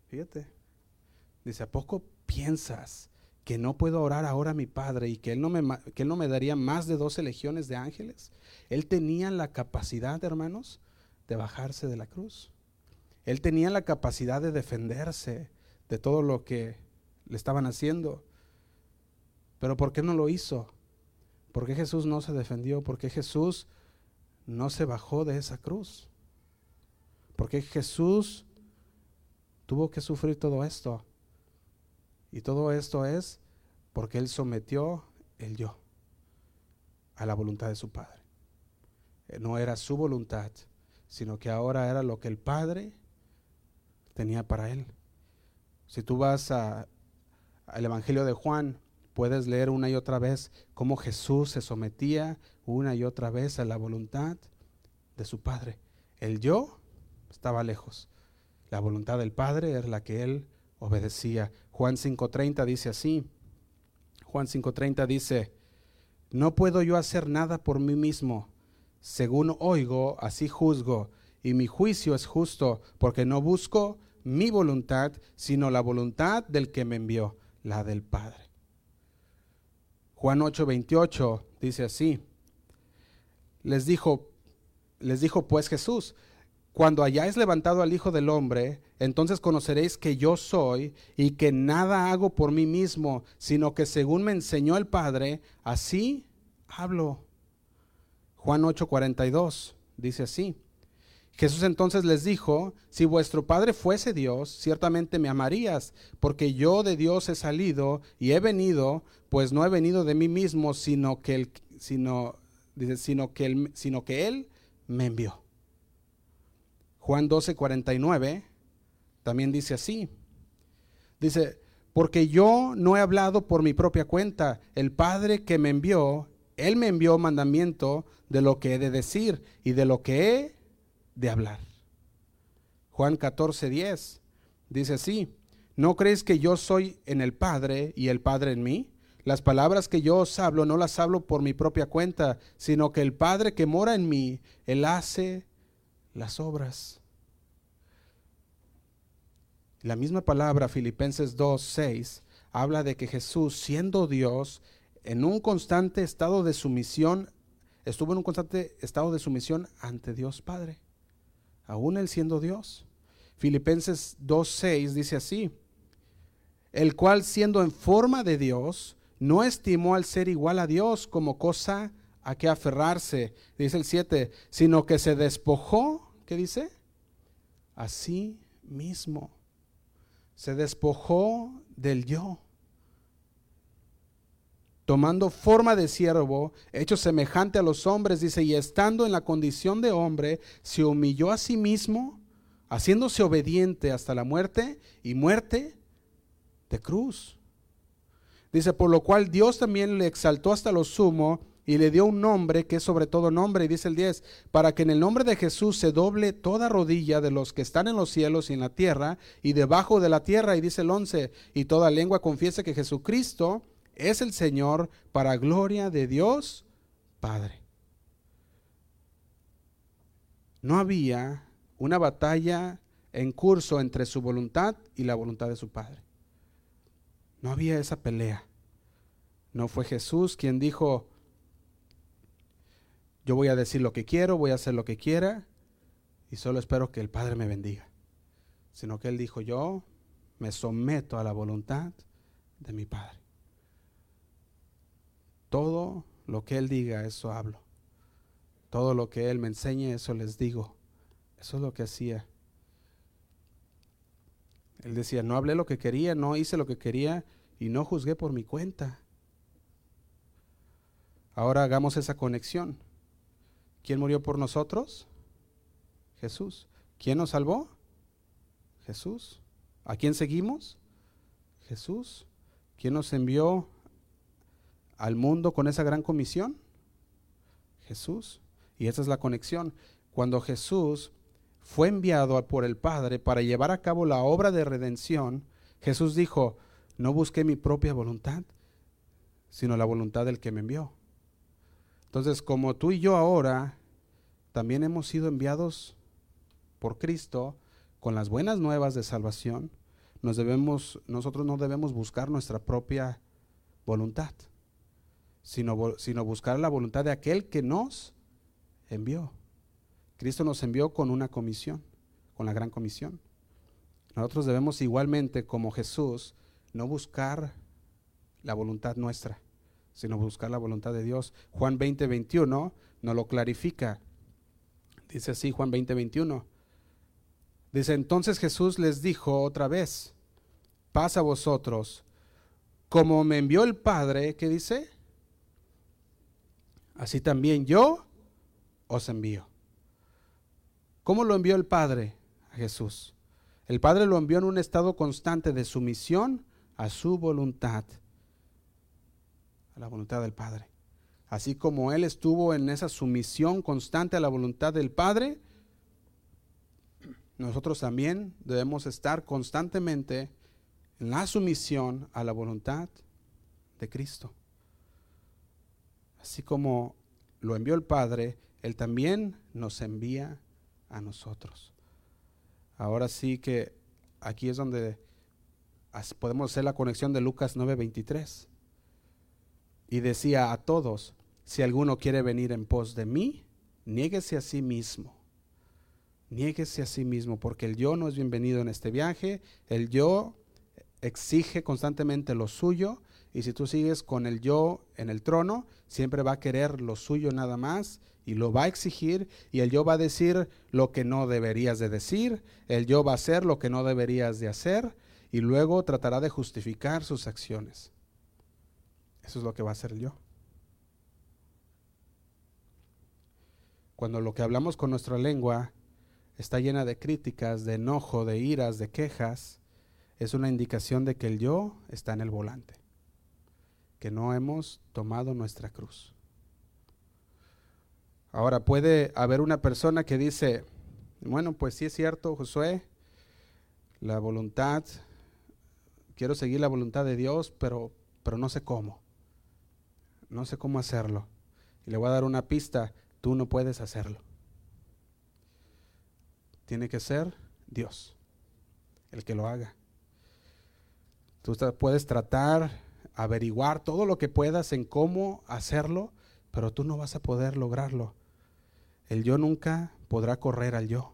Fíjate. Dice, ¿a poco piensas que no puedo orar ahora a mi Padre y que él, no me, que él no me daría más de 12 legiones de ángeles? Él tenía la capacidad, hermanos, de bajarse de la cruz. Él tenía la capacidad de defenderse de todo lo que le estaban haciendo. Pero ¿por qué no lo hizo? ¿Por qué Jesús no se defendió? ¿Por qué Jesús no se bajó de esa cruz? ¿Por qué Jesús tuvo que sufrir todo esto. Y todo esto es porque él sometió el yo a la voluntad de su Padre. Eh, no era su voluntad, sino que ahora era lo que el Padre tenía para él. Si tú vas al Evangelio de Juan, puedes leer una y otra vez cómo Jesús se sometía una y otra vez a la voluntad de su Padre. El yo estaba lejos, la voluntad del Padre era la que él obedecía. Juan 5.30 dice así. Juan 5.30 dice, no puedo yo hacer nada por mí mismo. Según oigo, así juzgo, y mi juicio es justo, porque no busco mi voluntad, sino la voluntad del que me envió, la del Padre. Juan 8:28 dice así, les dijo, les dijo pues Jesús, cuando hayáis levantado al Hijo del Hombre, entonces conoceréis que yo soy y que nada hago por mí mismo, sino que según me enseñó el Padre, así hablo. Juan 8:42 dice así. Jesús entonces les dijo, si vuestro Padre fuese Dios, ciertamente me amarías, porque yo de Dios he salido y he venido, pues no he venido de mí mismo, sino que él, sino, sino que él, sino que él me envió. Juan 12, 49 también dice así. Dice, porque yo no he hablado por mi propia cuenta, el Padre que me envió, Él me envió mandamiento de lo que he de decir y de lo que he de hablar. Juan 14, 10 dice así, ¿no crees que yo soy en el Padre y el Padre en mí? Las palabras que yo os hablo no las hablo por mi propia cuenta, sino que el Padre que mora en mí, Él hace las obras. La misma palabra, Filipenses 2, 6, habla de que Jesús, siendo Dios, en un constante estado de sumisión, estuvo en un constante estado de sumisión ante Dios Padre, aún él siendo Dios. Filipenses 2.6 dice así, el cual siendo en forma de Dios, no estimó al ser igual a Dios como cosa a que aferrarse, dice el 7, sino que se despojó, ¿qué dice? A sí mismo. Se despojó del yo tomando forma de siervo, hecho semejante a los hombres, dice, y estando en la condición de hombre, se humilló a sí mismo, haciéndose obediente hasta la muerte y muerte de cruz. Dice, por lo cual Dios también le exaltó hasta lo sumo y le dio un nombre que es sobre todo nombre, y dice el 10, para que en el nombre de Jesús se doble toda rodilla de los que están en los cielos y en la tierra y debajo de la tierra, y dice el 11, y toda lengua confiese que Jesucristo es el Señor para gloria de Dios Padre. No había una batalla en curso entre su voluntad y la voluntad de su Padre. No había esa pelea. No fue Jesús quien dijo, yo voy a decir lo que quiero, voy a hacer lo que quiera y solo espero que el Padre me bendiga. Sino que Él dijo, yo me someto a la voluntad de mi Padre. Todo lo que Él diga, eso hablo. Todo lo que Él me enseñe, eso les digo. Eso es lo que hacía. Él decía, no hablé lo que quería, no hice lo que quería y no juzgué por mi cuenta. Ahora hagamos esa conexión. ¿Quién murió por nosotros? Jesús. ¿Quién nos salvó? Jesús. ¿A quién seguimos? Jesús. ¿Quién nos envió al mundo con esa gran comisión? Jesús. Y esa es la conexión. Cuando Jesús fue enviado por el Padre para llevar a cabo la obra de redención, Jesús dijo, no busqué mi propia voluntad, sino la voluntad del que me envió. Entonces, como tú y yo ahora también hemos sido enviados por Cristo con las buenas nuevas de salvación, nos debemos, nosotros no debemos buscar nuestra propia voluntad sino, sino buscar la voluntad de aquel que nos envió. Cristo nos envió con una comisión, con la gran comisión. Nosotros debemos igualmente, como Jesús, no buscar la voluntad nuestra, sino buscar la voluntad de Dios. Juan 20, 21 nos lo clarifica. Dice así Juan 20, 21. Dice, entonces Jesús les dijo otra vez, pasa a vosotros, como me envió el Padre, ¿qué dice? Así también yo os envío. ¿Cómo lo envió el Padre a Jesús? El Padre lo envió en un estado constante de sumisión a su voluntad, a la voluntad del Padre. Así como Él estuvo en esa sumisión constante a la voluntad del Padre, nosotros también debemos estar constantemente en la sumisión a la voluntad de Cristo. Así como lo envió el Padre, Él también nos envía a nosotros. Ahora sí que aquí es donde podemos hacer la conexión de Lucas 9:23. Y decía a todos, si alguno quiere venir en pos de mí, niéguese a sí mismo. Niéguese a sí mismo, porque el yo no es bienvenido en este viaje. El yo exige constantemente lo suyo. Y si tú sigues con el yo en el trono, siempre va a querer lo suyo nada más y lo va a exigir y el yo va a decir lo que no deberías de decir, el yo va a hacer lo que no deberías de hacer y luego tratará de justificar sus acciones. Eso es lo que va a hacer el yo. Cuando lo que hablamos con nuestra lengua está llena de críticas, de enojo, de iras, de quejas, es una indicación de que el yo está en el volante, que no hemos tomado nuestra cruz. Ahora puede haber una persona que dice, bueno, pues sí es cierto, Josué, la voluntad, quiero seguir la voluntad de Dios, pero, pero no sé cómo. No sé cómo hacerlo. Y le voy a dar una pista, tú no puedes hacerlo. Tiene que ser Dios el que lo haga. Tú puedes tratar, averiguar todo lo que puedas en cómo hacerlo, pero tú no vas a poder lograrlo el yo nunca podrá correr al yo.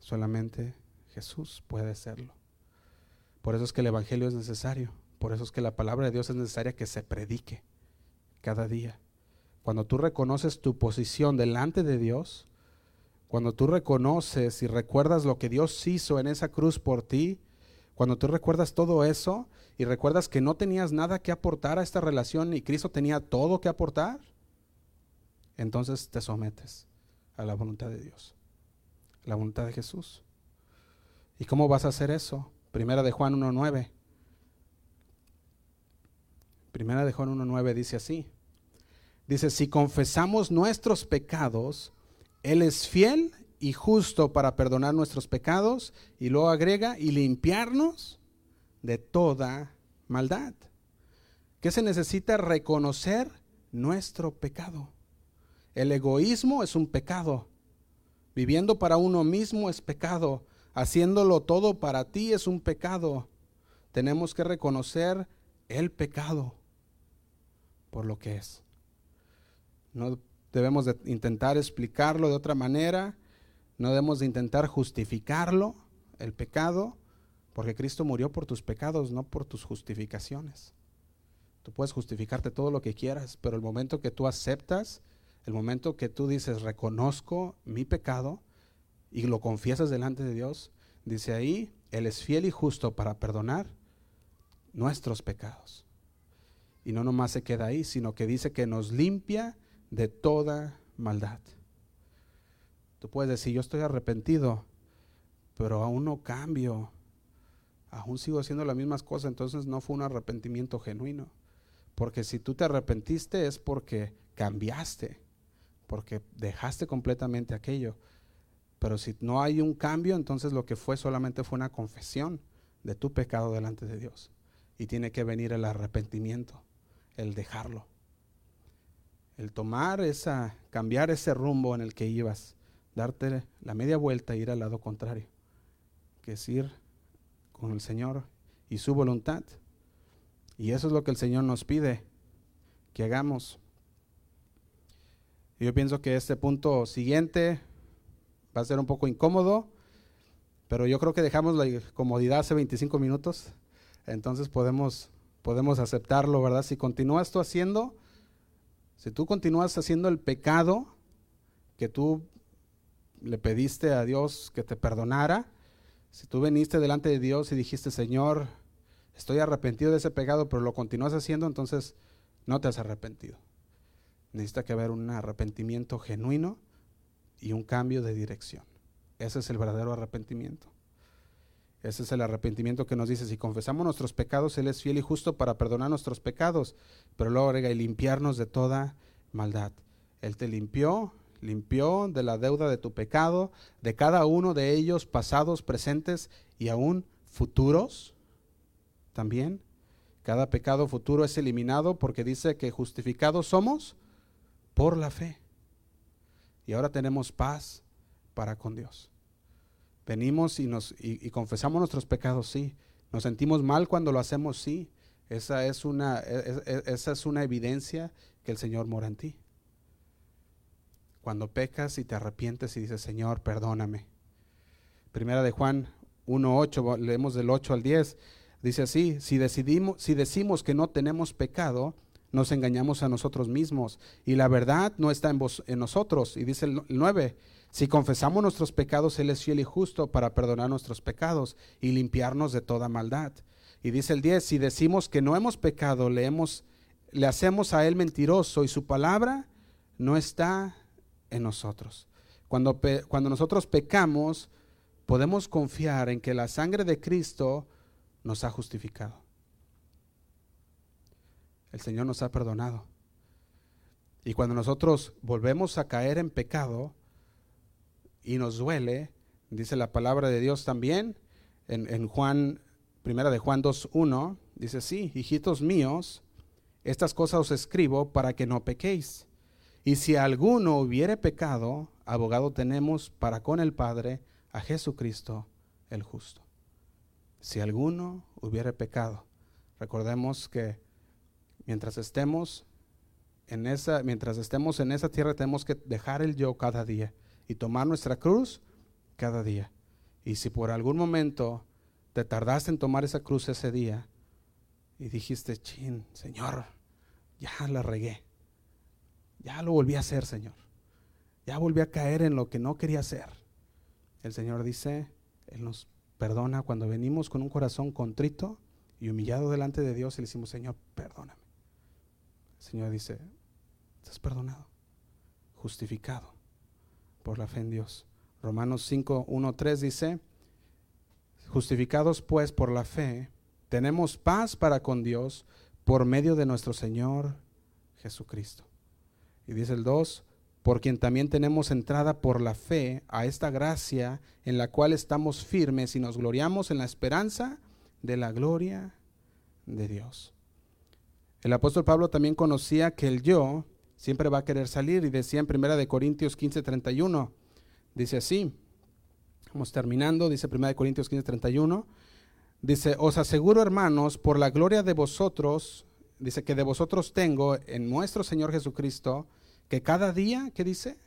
Solamente Jesús puede serlo. Por eso es que el Evangelio es necesario. Por eso es que la palabra de Dios es necesaria que se predique cada día. Cuando tú reconoces tu posición delante de Dios, cuando tú reconoces y recuerdas lo que Dios hizo en esa cruz por ti, cuando tú recuerdas todo eso y recuerdas que no tenías nada que aportar a esta relación y Cristo tenía todo que aportar, entonces te sometes a la voluntad de Dios, la voluntad de Jesús. ¿Y cómo vas a hacer eso? Primera de Juan 1.9. Primera de Juan 1.9 dice así. Dice, si confesamos nuestros pecados, Él es fiel y justo para perdonar nuestros pecados y luego agrega y limpiarnos de toda maldad. ¿Qué se necesita? Reconocer nuestro pecado. El egoísmo es un pecado. Viviendo para uno mismo es pecado. Haciéndolo todo para ti es un pecado. Tenemos que reconocer el pecado por lo que es. No debemos de intentar explicarlo de otra manera. No debemos de intentar justificarlo, el pecado, porque Cristo murió por tus pecados, no por tus justificaciones. Tú puedes justificarte todo lo que quieras, pero el momento que tú aceptas el momento que tú dices, reconozco mi pecado y lo confiesas delante de Dios, dice ahí, Él es fiel y justo para perdonar nuestros pecados. Y no nomás se queda ahí, sino que dice que nos limpia de toda maldad. Tú puedes decir, yo estoy arrepentido, pero aún no cambio, aún sigo haciendo las mismas cosas, entonces no fue un arrepentimiento genuino. Porque si tú te arrepentiste es porque cambiaste porque dejaste completamente aquello. Pero si no hay un cambio, entonces lo que fue solamente fue una confesión de tu pecado delante de Dios. Y tiene que venir el arrepentimiento, el dejarlo. El tomar esa, cambiar ese rumbo en el que ibas, darte la media vuelta e ir al lado contrario, que es ir con el Señor y su voluntad. Y eso es lo que el Señor nos pide que hagamos yo pienso que este punto siguiente va a ser un poco incómodo, pero yo creo que dejamos la comodidad hace 25 minutos, entonces podemos, podemos aceptarlo, ¿verdad? Si continúas tú haciendo, si tú continúas haciendo el pecado que tú le pediste a Dios que te perdonara, si tú viniste delante de Dios y dijiste, Señor, estoy arrepentido de ese pecado, pero lo continúas haciendo, entonces no te has arrepentido. Necesita que haber un arrepentimiento genuino y un cambio de dirección. Ese es el verdadero arrepentimiento. Ese es el arrepentimiento que nos dice, si confesamos nuestros pecados, Él es fiel y justo para perdonar nuestros pecados, pero luego agrega y limpiarnos de toda maldad. Él te limpió, limpió de la deuda de tu pecado, de cada uno de ellos, pasados, presentes y aún futuros también. Cada pecado futuro es eliminado porque dice que justificados somos por la fe. Y ahora tenemos paz para con Dios. Venimos y, nos, y, confesamos nuestros pecados, sí. Nos sentimos mal cuando lo hacemos, sí. Esa es, una, e, e, e, esa es una evidencia que el Señor mora en ti. Cuando pecas y te arrepientes y dices, Señor, perdóname. Primera de Juan 1.8, leemos del 8 al 10, dice así, si, decidimos, si decimos que no tenemos pecado, nos engañamos a nosotros mismos y la verdad no está en, vos, en nosotros. Y dice el 9, si confesamos nuestros pecados, Él es fiel y justo para perdonar nuestros pecados y limpiarnos de toda maldad. Y dice el 10, si decimos que no hemos pecado, le, le hacemos a Él mentiroso y su palabra no está en nosotros. Cuando, cuando nosotros pecamos, podemos confiar en que la sangre de Cristo nos ha justificado. El Señor nos ha perdonado. Y cuando nosotros volvemos a caer en pecado y nos duele, dice la palabra de Dios también en, en Juan, primera de Juan 2.1, dice, sí, hijitos míos, estas cosas os escribo para que no pequéis. Y si alguno hubiere pecado, abogado tenemos para con el Padre, a Jesucristo el justo. Si alguno hubiere pecado, recordemos que mientras estemos en esa, mientras estemos en esa tierra tenemos que dejar el yo cada día y tomar nuestra cruz cada día. Y si por algún momento te tardaste en tomar esa cruz ese día y dijiste, chin, Señor, ya la regué, ya lo volví a hacer, Señor, ya volví a caer en lo que no quería hacer el Señor dice, Él nos perdona cuando venimos con un corazón contrito y humillado delante de Dios y le decimos, Señor, perdóname. El Señor dice, estás perdonado, justificado por la fe en Dios. Romanos 5, 1, 3 dice, justificados pues por la fe, tenemos paz para con Dios por medio de nuestro Señor Jesucristo. Y dice el 2, por quien también tenemos entrada por la fe a esta gracia en la cual estamos firmes y nos gloriamos en la esperanza de la gloria de Dios. El apóstol Pablo también conocía que el yo siempre va a querer salir y decía en primera de Corintios 15:31, dice así, vamos terminando, dice primera de Corintios 15:31, dice, os aseguro hermanos, por la gloria de vosotros, dice que de vosotros tengo en nuestro Señor Jesucristo, que cada día, ¿qué dice?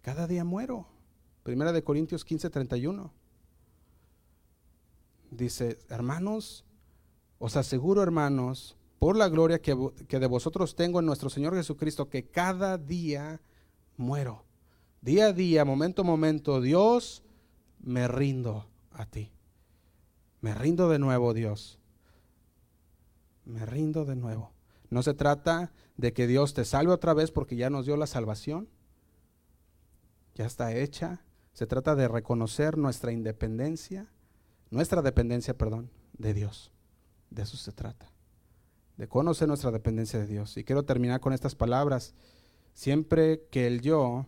Cada día muero. Primera de Corintios 15, 31. Dice, hermanos, os aseguro, hermanos, por la gloria que, que de vosotros tengo en nuestro Señor Jesucristo, que cada día muero. Día a día, momento a momento, Dios, me rindo a ti. Me rindo de nuevo, Dios. Me rindo de nuevo. No se trata de que Dios te salve otra vez porque ya nos dio la salvación. Ya está hecha. Se trata de reconocer nuestra independencia, nuestra dependencia, perdón, de Dios. De eso se trata. De conocer nuestra dependencia de Dios. Y quiero terminar con estas palabras. Siempre que el yo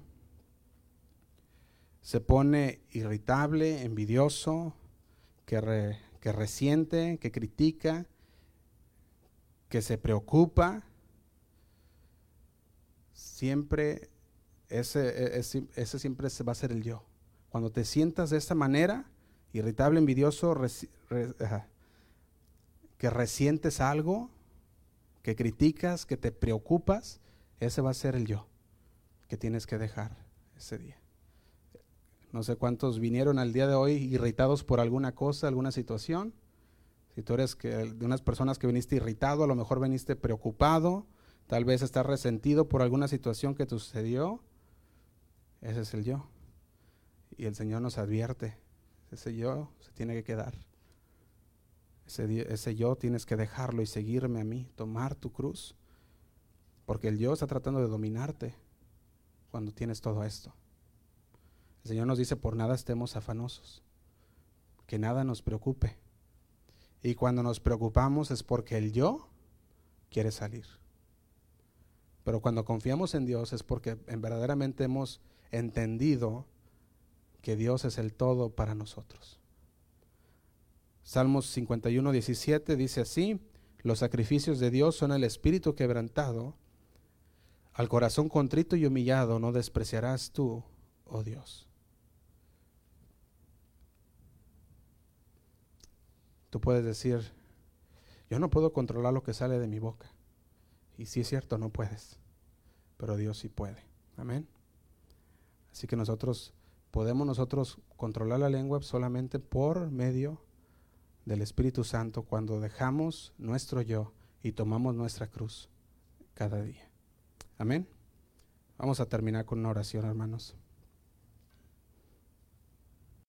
se pone irritable, envidioso, que, que resiente, que critica, que se preocupa, siempre, ese, e, ese, siempre va a ser el yo. Cuando te sientas de esta manera, irritable, envidioso, que resientes algo, que criticas, que te preocupas, ese va a ser el yo que tienes que dejar ese día. No sé cuántos vinieron al día de hoy irritados por alguna cosa, alguna situación. Si tú eres de unas personas que viniste irritado, a lo mejor viniste preocupado, tal vez estás resentido por alguna situación que te sucedió, ese es el yo. Y el Señor nos advierte, ese yo se tiene que quedar. Ese, ese yo tienes que dejarlo y seguirme a mí, tomar tu cruz. Porque el yo está tratando de dominarte cuando tienes todo esto. El Señor nos dice, por nada estemos afanosos, que nada nos preocupe. Y cuando nos preocupamos es porque el yo quiere salir. Pero cuando confiamos en Dios es porque en verdaderamente hemos entendido que Dios es el todo para nosotros. Salmos 51, 17 dice así, los sacrificios de Dios son el espíritu quebrantado, al corazón contrito y humillado no despreciarás tú, oh Dios. Tú puedes decir, yo no puedo controlar lo que sale de mi boca. Y si es cierto, no puedes. Pero Dios sí puede. Amén. Así que nosotros podemos nosotros controlar la lengua solamente por medio del Espíritu Santo cuando dejamos nuestro yo y tomamos nuestra cruz cada día. Amén. Vamos a terminar con una oración, hermanos.